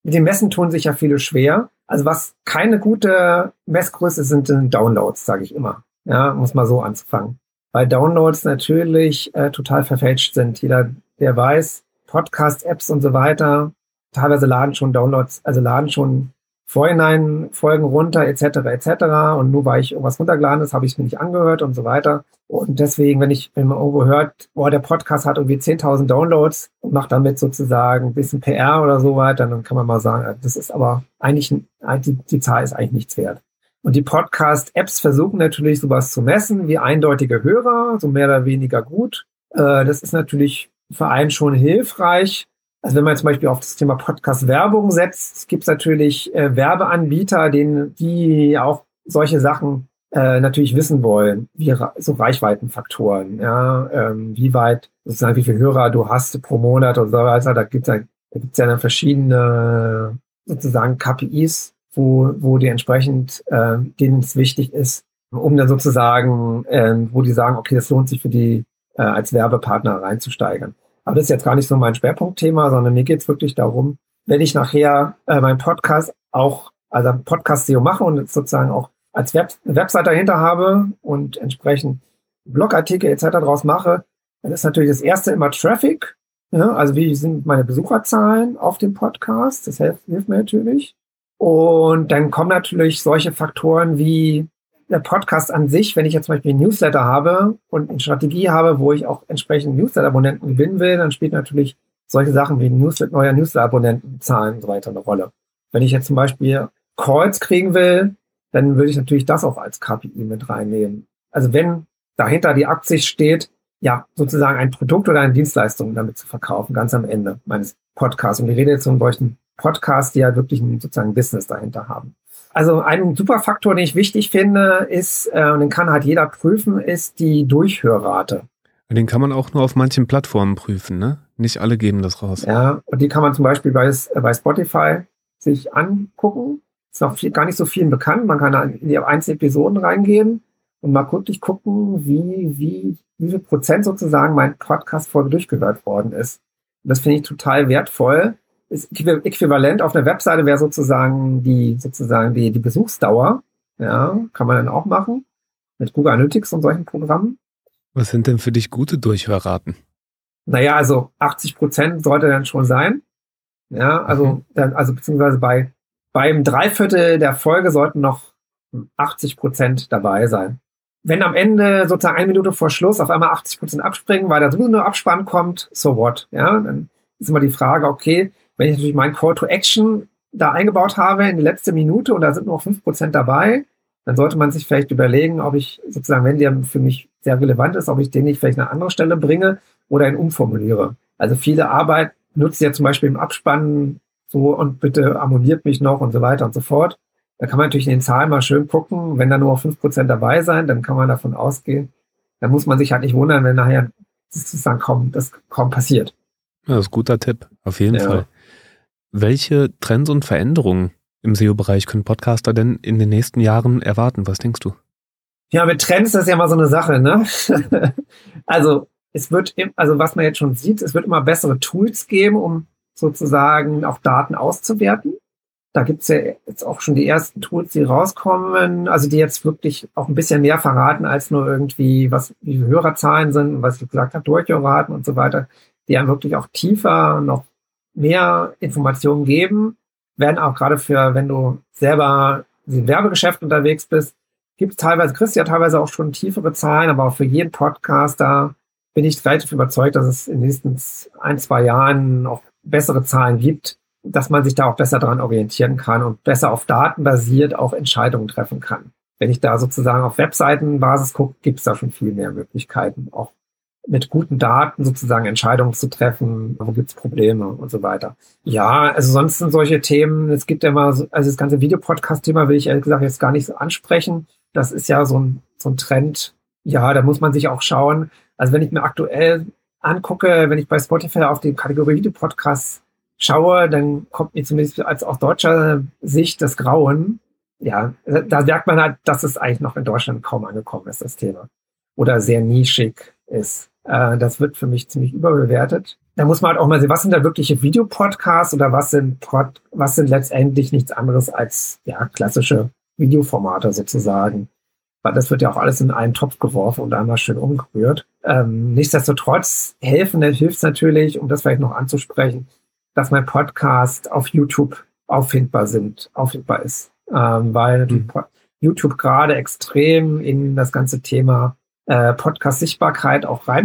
Mit dem Messen tun sich ja viele schwer. Also was keine gute Messgröße sind, sind Downloads, sage ich immer. Ja, muss mal so anfangen. Weil Downloads natürlich äh, total verfälscht sind. Jeder, der weiß, Podcast-Apps und so weiter, teilweise laden schon Downloads, also laden schon Vorhinein Folgen runter, etc., etc. Und nur weil ich irgendwas runtergeladen ist, habe ich es mir nicht angehört und so weiter. Und deswegen, wenn ich, man irgendwo hört, boah, der Podcast hat irgendwie 10.000 Downloads und macht damit sozusagen ein bisschen PR oder so weiter, dann kann man mal sagen, das ist aber eigentlich, die, die Zahl ist eigentlich nichts wert. Und die Podcast-Apps versuchen natürlich sowas zu messen, wie eindeutige Hörer, so mehr oder weniger gut. Äh, das ist natürlich für einen schon hilfreich. Also wenn man zum Beispiel auf das Thema Podcast-Werbung setzt, gibt es natürlich äh, Werbeanbieter, denen, die auch solche Sachen äh, natürlich wissen wollen, wie so Reichweitenfaktoren, ja, ähm, wie weit sozusagen wie viele Hörer du hast pro Monat und so weiter. Da gibt es ja, da gibt's ja dann verschiedene sozusagen KPIs, wo, wo die entsprechend, äh, denen es wichtig ist, um dann sozusagen, äh, wo die sagen, okay, das lohnt sich für die äh, als Werbepartner reinzusteigern. Aber das ist jetzt gar nicht so mein Schwerpunktthema, sondern mir geht es wirklich darum, wenn ich nachher äh, meinen Podcast auch, also Podcast-SEO mache und sozusagen auch als Web Website dahinter habe und entsprechend Blogartikel etc. draus mache, dann ist natürlich das erste immer Traffic. Ja, also wie sind meine Besucherzahlen auf dem Podcast? Das hilft, hilft mir natürlich. Und dann kommen natürlich solche Faktoren wie Podcast an sich, wenn ich jetzt zum Beispiel ein Newsletter habe und eine Strategie habe, wo ich auch entsprechend Newsletter-Abonnenten gewinnen will, dann spielt natürlich solche Sachen wie Newsletter, neuer Newsletter-Abonnentenzahlen und so weiter eine Rolle. Wenn ich jetzt zum Beispiel Calls kriegen will, dann würde ich natürlich das auch als KPI mit reinnehmen. Also wenn dahinter die Absicht steht, ja, sozusagen ein Produkt oder eine Dienstleistung damit zu verkaufen, ganz am Ende meines Podcasts. Und ich rede jetzt von solchen Podcasts, die ja wirklich ein, sozusagen Business dahinter haben. Also ein super Faktor, den ich wichtig finde, ist, äh, und den kann halt jeder prüfen, ist die Durchhörrate. Den kann man auch nur auf manchen Plattformen prüfen, ne? Nicht alle geben das raus. Ja, und die kann man zum Beispiel bei, bei Spotify sich angucken. Ist noch viel, gar nicht so vielen bekannt. Man kann in die einzelnen Episoden reingehen und mal wirklich gucken, wie, wie, wie viel Prozent sozusagen mein Podcast-Folge durchgehört worden ist. Und das finde ich total wertvoll, ist äquivalent auf einer Webseite wäre sozusagen die, sozusagen die, die Besuchsdauer. Ja, kann man dann auch machen. Mit Google Analytics und solchen Programmen. Was sind denn für dich gute Durchhörraten? Naja, also 80 Prozent sollte dann schon sein. Ja, also, mhm. dann, also beziehungsweise bei, beim Dreiviertel der Folge sollten noch 80 Prozent dabei sein. Wenn am Ende sozusagen eine Minute vor Schluss auf einmal 80 Prozent abspringen, weil da sowieso nur Abspann kommt, so what? Ja, dann ist immer die Frage, okay, wenn ich natürlich meinen Call to Action da eingebaut habe in die letzte Minute und da sind nur noch fünf Prozent dabei, dann sollte man sich vielleicht überlegen, ob ich sozusagen, wenn der für mich sehr relevant ist, ob ich den nicht vielleicht an eine andere Stelle bringe oder ihn umformuliere. Also viele Arbeit nutzt ja zum Beispiel im Abspannen so und bitte abonniert mich noch und so weiter und so fort. Da kann man natürlich in den Zahlen mal schön gucken. Wenn da nur fünf Prozent dabei sein, dann kann man davon ausgehen. Dann muss man sich halt nicht wundern, wenn nachher sozusagen kaum, das kaum passiert. Ja, das ist ein guter Tipp, auf jeden ja. Fall. Welche Trends und Veränderungen im SEO-Bereich können Podcaster denn in den nächsten Jahren erwarten? Was denkst du? Ja, mit Trends ist ja mal so eine Sache, ne? also es wird, also was man jetzt schon sieht, es wird immer bessere Tools geben, um sozusagen auch Daten auszuwerten. Da gibt's ja jetzt auch schon die ersten Tools, die rauskommen, also die jetzt wirklich auch ein bisschen mehr verraten als nur irgendwie, was wie Hörerzahlen sind, was ich gesagt habe, Durchhörraten und so weiter, die einem wirklich auch tiefer noch mehr Informationen geben, werden auch gerade für, wenn du selber im Werbegeschäft unterwegs bist, gibt es teilweise, kriegst du ja teilweise auch schon tiefere Zahlen, aber auch für jeden Podcaster bin ich relativ überzeugt, dass es in den nächsten ein, zwei Jahren auch bessere Zahlen gibt, dass man sich da auch besser daran orientieren kann und besser auf Daten basiert auch Entscheidungen treffen kann. Wenn ich da sozusagen auf Webseitenbasis gucke, gibt es da schon viel mehr Möglichkeiten, auch mit guten Daten sozusagen Entscheidungen zu treffen, wo gibt's Probleme und so weiter. Ja, also sonst sind solche Themen, es gibt ja immer, also das ganze Videopodcast-Thema will ich ehrlich gesagt jetzt gar nicht so ansprechen. Das ist ja so ein, so ein Trend. Ja, da muss man sich auch schauen. Also wenn ich mir aktuell angucke, wenn ich bei Spotify auf die Kategorie Videopodcasts schaue, dann kommt mir zumindest als aus deutscher Sicht das Grauen. Ja, da merkt man halt, dass es eigentlich noch in Deutschland kaum angekommen ist, das Thema. Oder sehr nischig ist. Äh, das wird für mich ziemlich überbewertet. Da muss man halt auch mal sehen, was sind da wirkliche Videopodcasts oder was sind Pod, was sind letztendlich nichts anderes als ja klassische Videoformate sozusagen. Weil das wird ja auch alles in einen Topf geworfen und einmal schön umgerührt. Ähm, nichtsdestotrotz helfen, hilft es natürlich, um das vielleicht noch anzusprechen, dass mein Podcast auf YouTube auffindbar sind, auffindbar ist. Ähm, weil mhm. YouTube gerade extrem in das ganze Thema äh, Podcast-Sichtbarkeit auch rein,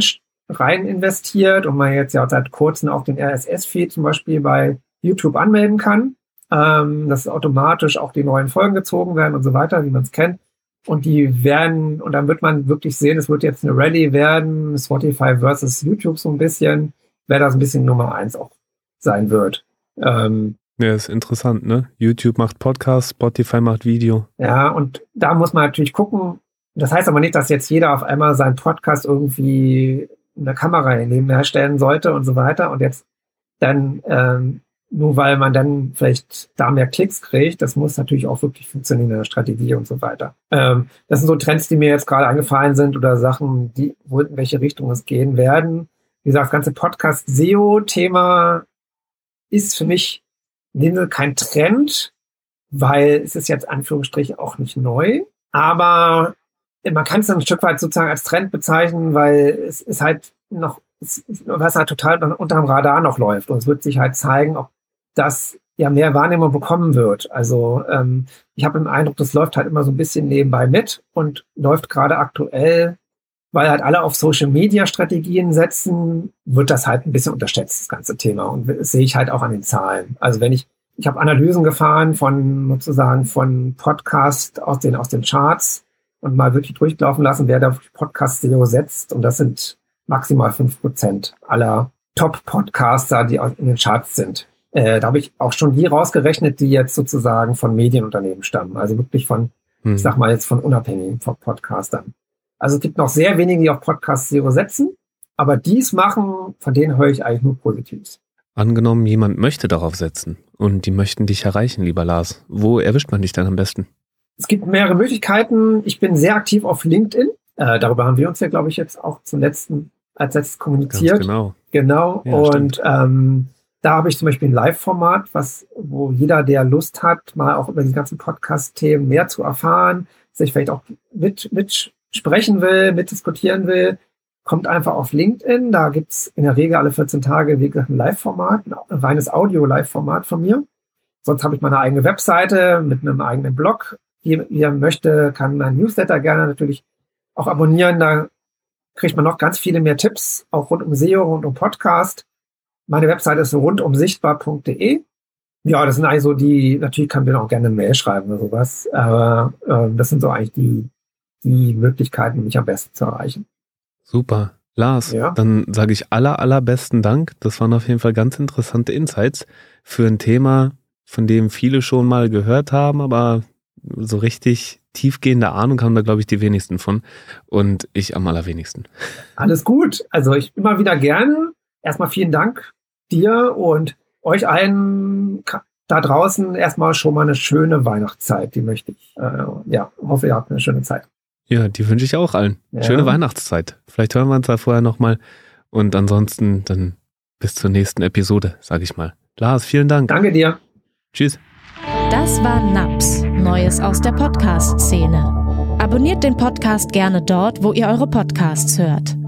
rein investiert und man jetzt ja seit kurzem auch den RSS-Feed zum Beispiel bei YouTube anmelden kann, ähm, dass automatisch auch die neuen Folgen gezogen werden und so weiter, wie man es kennt. Und die werden, und dann wird man wirklich sehen, es wird jetzt eine Rallye werden, Spotify versus YouTube so ein bisschen, wer da so ein bisschen Nummer eins auch sein wird. Ähm, ja, ist interessant, ne? YouTube macht Podcast, Spotify macht Video. Ja, und da muss man natürlich gucken, das heißt aber nicht, dass jetzt jeder auf einmal seinen Podcast irgendwie in der Kamera nebenher stellen sollte und so weiter. Und jetzt dann, ähm, nur weil man dann vielleicht da mehr Klicks kriegt, das muss natürlich auch wirklich funktionieren in der Strategie und so weiter. Ähm, das sind so Trends, die mir jetzt gerade angefallen sind oder Sachen, die, wo in welche Richtung es gehen werden. Wie gesagt, das ganze Podcast-SEO-Thema ist für mich kein Trend, weil es ist jetzt Anführungsstrichen auch nicht neu. Aber man kann es ein Stück weit sozusagen als Trend bezeichnen, weil es ist halt noch, was halt total unter dem Radar noch läuft. Und es wird sich halt zeigen, ob das ja mehr Wahrnehmung bekommen wird. Also ähm, ich habe den Eindruck, das läuft halt immer so ein bisschen nebenbei mit und läuft gerade aktuell, weil halt alle auf Social Media Strategien setzen, wird das halt ein bisschen unterschätzt, das ganze Thema. Und das sehe ich halt auch an den Zahlen. Also wenn ich, ich habe Analysen gefahren von sozusagen von Podcast aus den, aus den Charts und mal wirklich durchlaufen lassen, wer da Podcast SEO setzt. Und das sind maximal fünf Prozent aller Top-Podcaster, die in den Charts sind. Äh, da habe ich auch schon die rausgerechnet, die jetzt sozusagen von Medienunternehmen stammen. Also wirklich von, hm. ich sag mal jetzt von unabhängigen Podcastern. Also es gibt noch sehr wenige, die auf Podcast SEO setzen. Aber dies machen, von denen höre ich eigentlich nur Positives. Angenommen, jemand möchte darauf setzen und die möchten dich erreichen, lieber Lars. Wo erwischt man dich dann am besten? Es gibt mehrere Möglichkeiten. Ich bin sehr aktiv auf LinkedIn. Äh, darüber haben wir uns ja, glaube ich, jetzt auch zum letzten, als letztes kommuniziert. Ganz genau. Genau. Ja, und ähm, da habe ich zum Beispiel ein Live-Format, was, wo jeder, der Lust hat, mal auch über die ganzen Podcast-Themen mehr zu erfahren, sich vielleicht auch mit, mit sprechen will, mitdiskutieren will, kommt einfach auf LinkedIn. Da gibt's in der Regel alle 14 Tage wie gesagt, ein Live-Format, ein reines Audio-Live-Format von mir. Sonst habe ich meine eigene Webseite mit einem eigenen Blog, wer möchte, kann mein Newsletter gerne natürlich auch abonnieren. Da kriegt man noch ganz viele mehr Tipps, auch rund um SEO, rund um Podcast. Meine Webseite ist rundumsichtbar.de. Ja, das sind eigentlich so die, natürlich kann man auch gerne eine Mail schreiben oder sowas, aber äh, das sind so eigentlich die, die Möglichkeiten, mich am besten zu erreichen. Super. Lars, ja. dann sage ich aller, allerbesten Dank. Das waren auf jeden Fall ganz interessante Insights für ein Thema, von dem viele schon mal gehört haben, aber so richtig tiefgehende Ahnung haben da, glaube ich, die wenigsten von. Und ich am allerwenigsten. Alles gut. Also ich immer wieder gerne. Erstmal vielen Dank dir und euch allen da draußen erstmal schon mal eine schöne Weihnachtszeit. Die möchte ich. Äh, ja, hoffe, ihr habt eine schöne Zeit. Ja, die wünsche ich auch allen. Ja. Schöne Weihnachtszeit. Vielleicht hören wir uns da vorher nochmal. Und ansonsten dann bis zur nächsten Episode, sage ich mal. Lars, vielen Dank. Danke dir. Tschüss. Das war NAPS, Neues aus der Podcast-Szene. Abonniert den Podcast gerne dort, wo ihr eure Podcasts hört.